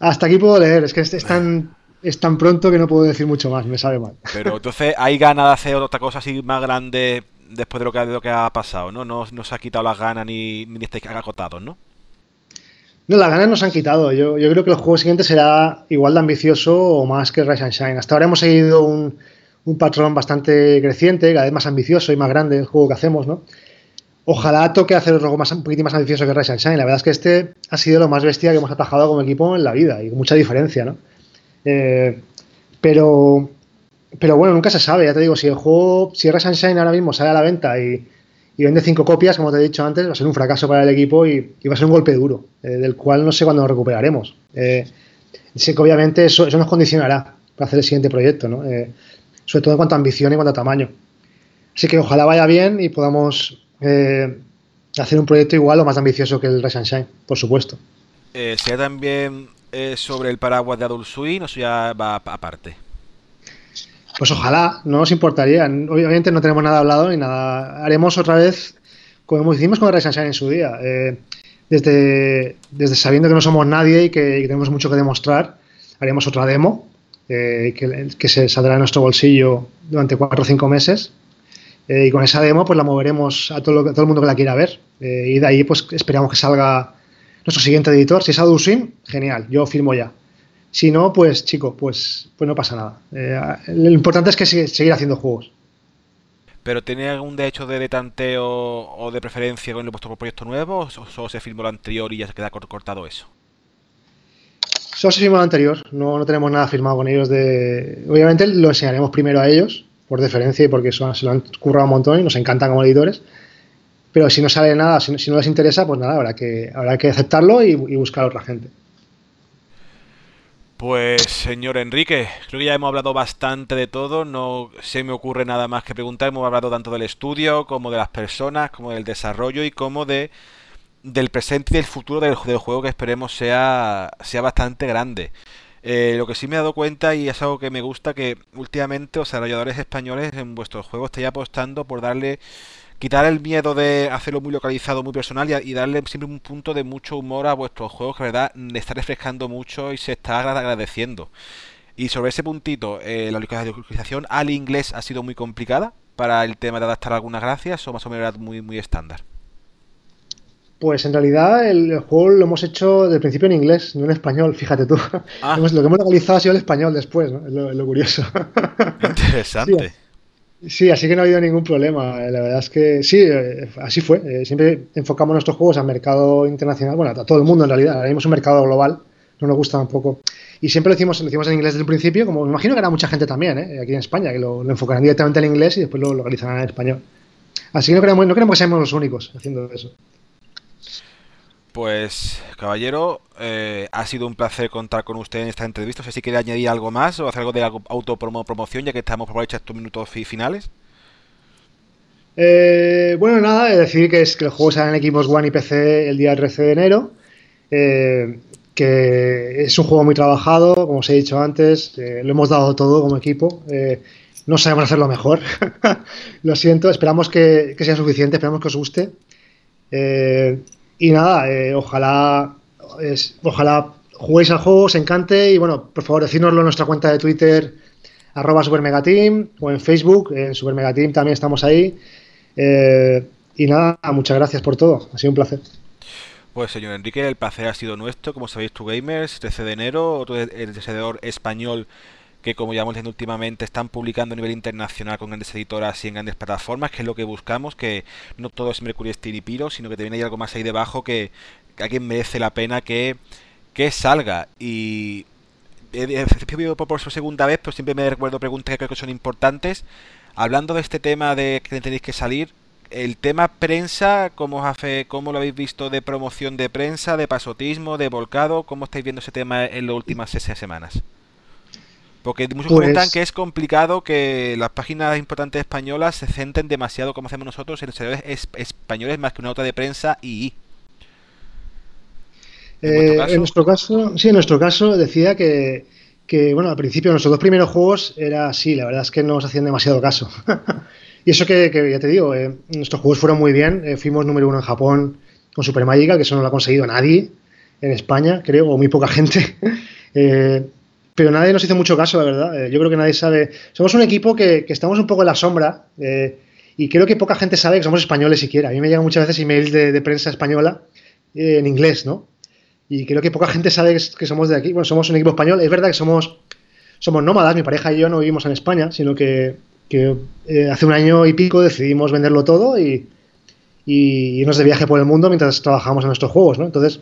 Hasta aquí puedo leer, es que están es tan pronto que no puedo decir mucho más, me sabe mal. Pero entonces hay ganas de hacer otra cosa así más grande después de lo que, lo que ha pasado, ¿no? ¿no? No se ha quitado las ganas ni, ni estáis agotados, ¿no? No, las ganas nos han quitado. Yo, yo, creo que el juego siguiente será igual de ambicioso o más que Rise and Shine. Hasta ahora hemos seguido un, un patrón bastante creciente, cada vez más ambicioso y más grande el juego que hacemos, ¿no? Ojalá toque hacer algo más, un poquitín más ambicioso que Rise and Shine. La verdad es que este ha sido lo más bestia que hemos atajado como equipo en la vida y mucha diferencia, ¿no? Eh, pero, pero bueno, nunca se sabe, ya te digo, si el juego, si Rise and ahora mismo sale a la venta y, vende cinco copias, como te he dicho antes, va a ser un fracaso para el equipo y, va a ser un golpe duro, eh, del cual no sé cuándo nos recuperaremos. Eh, sé que obviamente eso, eso, nos condicionará para hacer el siguiente proyecto, ¿no? Eh, sobre todo en cuanto a ambición y en cuanto a tamaño. Así que ojalá vaya bien y podamos eh, hacer un proyecto igual o más ambicioso que el Rise and Shine, por supuesto. Eh, ¿Sea también eh, sobre el paraguas de Adult Swim o ya va aparte? Pues ojalá, no nos importaría. Obviamente no tenemos nada hablado ni nada. Haremos otra vez como hicimos con el Rise and Shine en su día. Desde, desde, sabiendo que no somos nadie y que, y tenemos mucho que demostrar, haremos otra demo que, que, se saldrá de nuestro bolsillo durante cuatro o cinco meses. Eh, y con esa demo pues la moveremos a todo, lo, a todo el mundo que la quiera ver. Eh, y de ahí pues esperamos que salga nuestro siguiente editor. Si es Adult Swim, genial, yo firmo ya. Si no, pues chico, pues, pues no pasa nada. Eh, lo importante es que sigue, seguir haciendo juegos. ¿Pero tiene algún derecho de, de tanteo o de preferencia con el vuestro proyecto nuevo? ¿O solo se firmó lo anterior y ya se queda cortado eso? Solo se firmó lo anterior, no, no tenemos nada firmado con ellos. de Obviamente lo enseñaremos primero a ellos, por deferencia y porque son, se lo han currado un montón y nos encantan como editores. Pero si no sale nada, si no, les interesa, pues nada, habrá que, habrá que aceptarlo y, y buscar a otra gente. Pues, señor Enrique, creo que ya hemos hablado bastante de todo. No se me ocurre nada más que preguntar. Hemos hablado tanto del estudio, como de las personas, como del desarrollo y como de del presente y del futuro del, del juego que esperemos sea, sea bastante grande. Eh, lo que sí me he dado cuenta y es algo que me gusta que últimamente los desarrolladores españoles en vuestros juegos estáis apostando por darle quitar el miedo de hacerlo muy localizado, muy personal y, darle siempre un punto de mucho humor a vuestros juegos que, verdad, le está refrescando mucho y se está agradeciendo. Y sobre ese puntito, eh, la localización al inglés ha sido muy complicada para el tema de adaptar algunas gracias o más o menos era muy, muy estándar. Pues en realidad el, el, juego lo hemos hecho de principio en inglés, no en español, fíjate tú. Ah. Lo que hemos localizado ha sido el español después, ¿no? Es lo, es lo curioso. [LAUGHS] Interesante. Sí. Sí, así que no ha habido ningún problema. La verdad es que sí, así fue. Siempre enfocamos nuestros juegos al mercado internacional, bueno, a todo el mundo en realidad. Ahora mismo es un mercado global, no nos gusta tampoco. Y siempre lo hicimos, lo hicimos en inglés desde el principio, como me imagino que hará mucha gente también, ¿eh? aquí en España, que lo, lo, enfocarán directamente en inglés y después lo localizarán en español. Así que no queremos, no queremos que seamos los únicos haciendo eso. Pues, caballero, eh, ha sido un placer contar con usted en esta entrevista. No sé si quiere añadir algo más o hacer algo de autopromoción, ya que estamos por estos minutos finales. Eh, bueno, nada, decir que, es que el juego sale en equipos One y PC el día 13 de enero. Eh, que es un juego muy trabajado, como os he dicho antes, eh, lo hemos dado todo como equipo. no sabemos hacerlo mejor. [LAUGHS] lo siento, esperamos que, que, sea suficiente, esperamos que os guste. Y nada, eh, ojalá, es, ojalá juguéis al juego, os encante y bueno, por favor, decídnoslo en nuestra cuenta de Twitter, arroba supermegateam o en Facebook, en supermegateam también estamos ahí. Eh, y nada, muchas gracias por todo, ha sido un placer. Pues señor Enrique, el placer ha sido nuestro, como sabéis, tu gamers, 13 de enero, otro desarrollador español que como ya hemos diciendo últimamente están publicando a nivel internacional con grandes editoras y en grandes plataformas, que es lo que buscamos, que no todo es Mercury Steam y Piro, sino que también hay algo más ahí debajo que, que alguien merece la pena que, que salga. Y he pedido por, por su segunda vez, pero siempre me recuerdo preguntas que creo que son importantes. Hablando de este tema de que tenéis que salir, el tema prensa, ¿cómo, hace, ¿cómo lo habéis visto de promoción de prensa, de pasotismo, de volcado? ¿Cómo estáis viendo ese tema en las últimas seis semanas? Porque muchos pues... comentan que es complicado que las páginas importantes españolas se centren demasiado, como hacemos nosotros, en los servidores españoles más que una nota de prensa y. ¿En, eh, en nuestro caso, sí, en nuestro caso decía que, que, bueno, al principio nuestros dos primeros juegos era así, la verdad es que no nos hacían demasiado caso. [LAUGHS] y eso que, que, ya te digo, eh, nuestros juegos fueron muy bien, eh, fuimos número uno en Japón con Super Magical, que eso no lo ha conseguido nadie en España, creo, o muy poca gente. [LAUGHS] Pero nadie nos hizo mucho caso, la verdad. Eh, yo creo que nadie sabe. Somos un equipo que, estamos un poco en la sombra eh, y creo que poca gente sabe que somos españoles siquiera. A mí me llegan muchas veces emails de, prensa española eh, en inglés, ¿no? Y creo que poca gente sabe que, somos de aquí. Bueno, somos un equipo español. Es verdad que somos, somos nómadas, mi pareja y yo no vivimos en España, sino que, hace un año y pico decidimos venderlo todo y, y irnos de viaje por el mundo mientras trabajamos en nuestros juegos, ¿no? Entonces,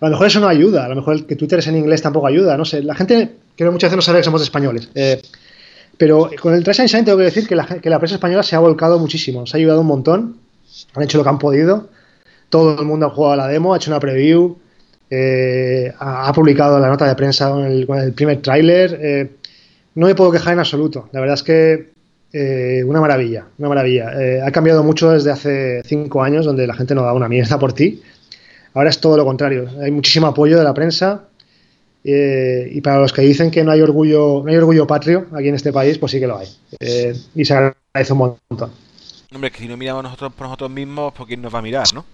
a lo mejor eso no ayuda, a lo mejor que Twitter es en inglés tampoco ayuda, no sé. La gente creo que muchas veces no sabe que somos españoles. Eh, pero con el Trash Shine tengo que decir que la, que la prensa española se ha volcado muchísimo, se ha ayudado un montón, han hecho lo que han podido, todo el mundo ha jugado a la demo, ha hecho una preview, eh, ha, publicado la nota de prensa con el, primer tráiler. Eh, no me puedo quejar en absoluto, la verdad es que una maravilla, una maravilla. ha cambiado mucho desde hace cinco años, donde la gente no da una mierda por ti. Ahora es todo lo contrario. Hay muchísimo apoyo de la prensa. Eh, y para los que dicen que no hay orgullo, no hay orgullo patrio aquí en este país, pues sí que lo hay. Eh, y se agradece un montón. Hombre, que si no miramos nosotros por nosotros mismos, ¿por quién nos va a mirar, no?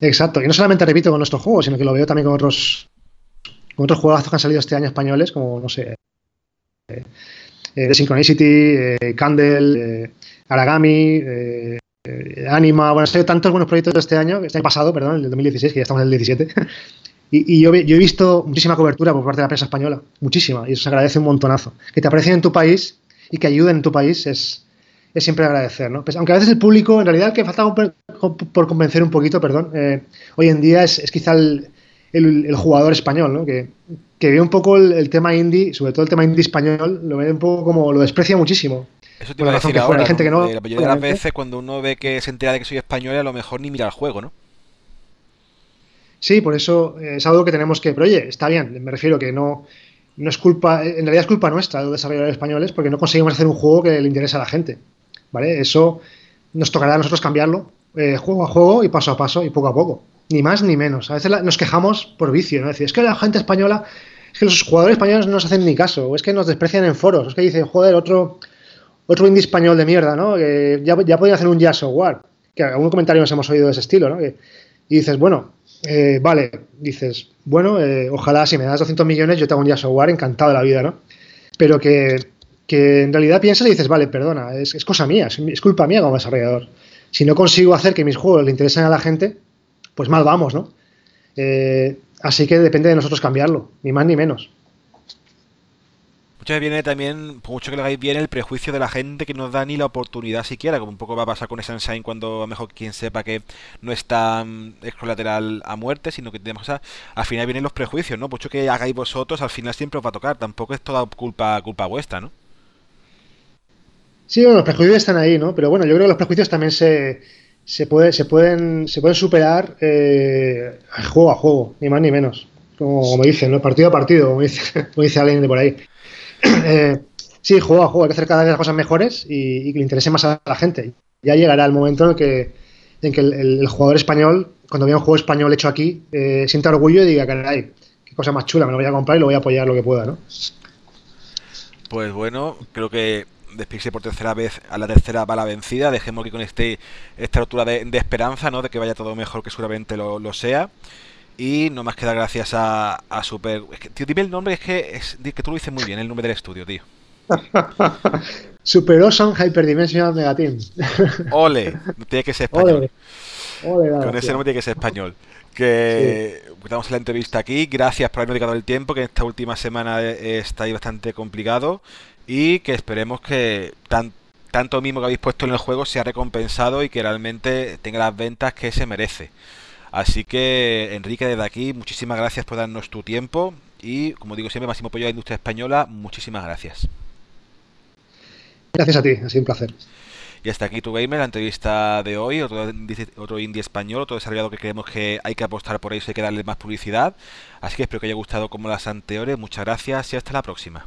Exacto. Y no solamente repito con nuestro juego, sino que lo veo también con otros, con otros juegos que han salido este año españoles, como, no sé, eh, The Synchronicity, Candle, Aragami, eh, Anima, bueno, hay tantos buenos proyectos este año, este año pasado, perdón, el 2016, que ya estamos en el 17. [LAUGHS] y, yo, he visto muchísima cobertura por parte de la prensa española, muchísima, y eso se agradece un montonazo. Que te aprecien en tu país y que ayuden en tu país es, es siempre agradecer, ¿no? Pues, aunque a veces el público, en realidad, que falta por, convencer un poquito, perdón, eh, hoy en día es, quizá el, jugador español, ¿no? Que, ve un poco el, el, tema indie, sobre todo el tema indie español, lo ve un poco como, lo desprecia muchísimo. Eso te iba a decir ahora. Hay gente que no, la mayoría de las veces cuando uno ve que se entera de que soy español, a lo mejor ni mira el juego, ¿no? Sí, por eso es algo que tenemos que. Pero oye, está bien, me refiero que no, no es culpa. En realidad es culpa nuestra de los desarrolladores españoles porque no conseguimos hacer un juego que le interese a la gente. ¿Vale? Eso nos tocará a nosotros cambiarlo eh, juego a juego y paso a paso y poco a poco. Ni más ni menos. A veces nos quejamos por vicio, ¿no? Es decir, es que la gente española. Es que los jugadores españoles no nos hacen ni caso, o es que nos desprecian en foros, es que dicen, joder, otro, otro indie español de mierda, ¿no? Que ya, ya podía hacer un Jazz Software. Que algún comentario nos hemos oído de ese estilo, ¿no? y dices, bueno, eh, vale, dices, bueno, eh, ojalá si me das 200 millones yo te hago un Jazz Software encantado de la vida, ¿no? Pero que, que en realidad piensas y dices, vale, perdona, es, es cosa mía, es, culpa mía como desarrollador. Si no consigo hacer que mis juegos le interesen a la gente, pues mal vamos, ¿no? Eh, así que depende de nosotros cambiarlo, ni más ni menos. Muchas veces viene también, por mucho que lo hagáis bien, el prejuicio de la gente que no da ni la oportunidad siquiera, como un poco va a pasar con Sunshine cuando a lo mejor quien sepa que no es tan es colateral a muerte, sino que tenemos al final vienen los prejuicios, ¿no? Por mucho que hagáis vosotros, al final siempre os va a tocar, tampoco es toda culpa culpa vuestra, ¿no? Sí, bueno, los prejuicios están ahí, ¿no? Pero bueno, yo creo que los prejuicios también se, se, puede, se, pueden, se pueden superar eh, juego a juego, ni más ni menos. Como, dicen, ¿no? Partido a partido, como dice, [LAUGHS] como dice alguien de por ahí. [CLEARS THROAT] Eh, sí, juego a juego, hay que hacer cada vez las cosas mejores y, que le interese más a la gente. Ya llegará el momento en que, en que el, jugador español, cuando vea un juego español hecho aquí, eh, sienta orgullo y diga, caray, qué cosa más chula, me lo voy a comprar y lo voy a apoyar lo que pueda, ¿no? Pues bueno, creo que despedirse por tercera vez a la tercera bala vencida. Dejemos que con este, esta altura de, esperanza, ¿no? De que vaya todo mejor, que seguramente lo sea. Y no más queda gracias a, a Super. Es que, tío, dime el nombre, es que, es que tú lo dices muy bien, el nombre del estudio, tío. [LAUGHS] Super Awesome Hyperdimensional Megateam. [LAUGHS] Ole, tiene que ser español. Con ese nombre tiene que ser español. Que estamos en la entrevista aquí. Gracias por habernos dedicado el tiempo, que en esta última semana está ahí bastante complicado. Y que esperemos que tanto mismo que habéis puesto en el juego sea recompensado y que realmente tenga las ventas que se merece. Así que, Enrique, desde aquí, muchísimas gracias por darnos tu tiempo y, como digo siempre, máximo apoyo a la industria española, muchísimas gracias. Gracias a ti, ha sido un placer. Y hasta aquí tu gamer, la entrevista de hoy, otro, otro indie español, otro desarrollado que creemos que hay que apostar por eso, hay que darle más publicidad. Así que espero que haya gustado como las anteriores, muchas gracias y hasta la próxima.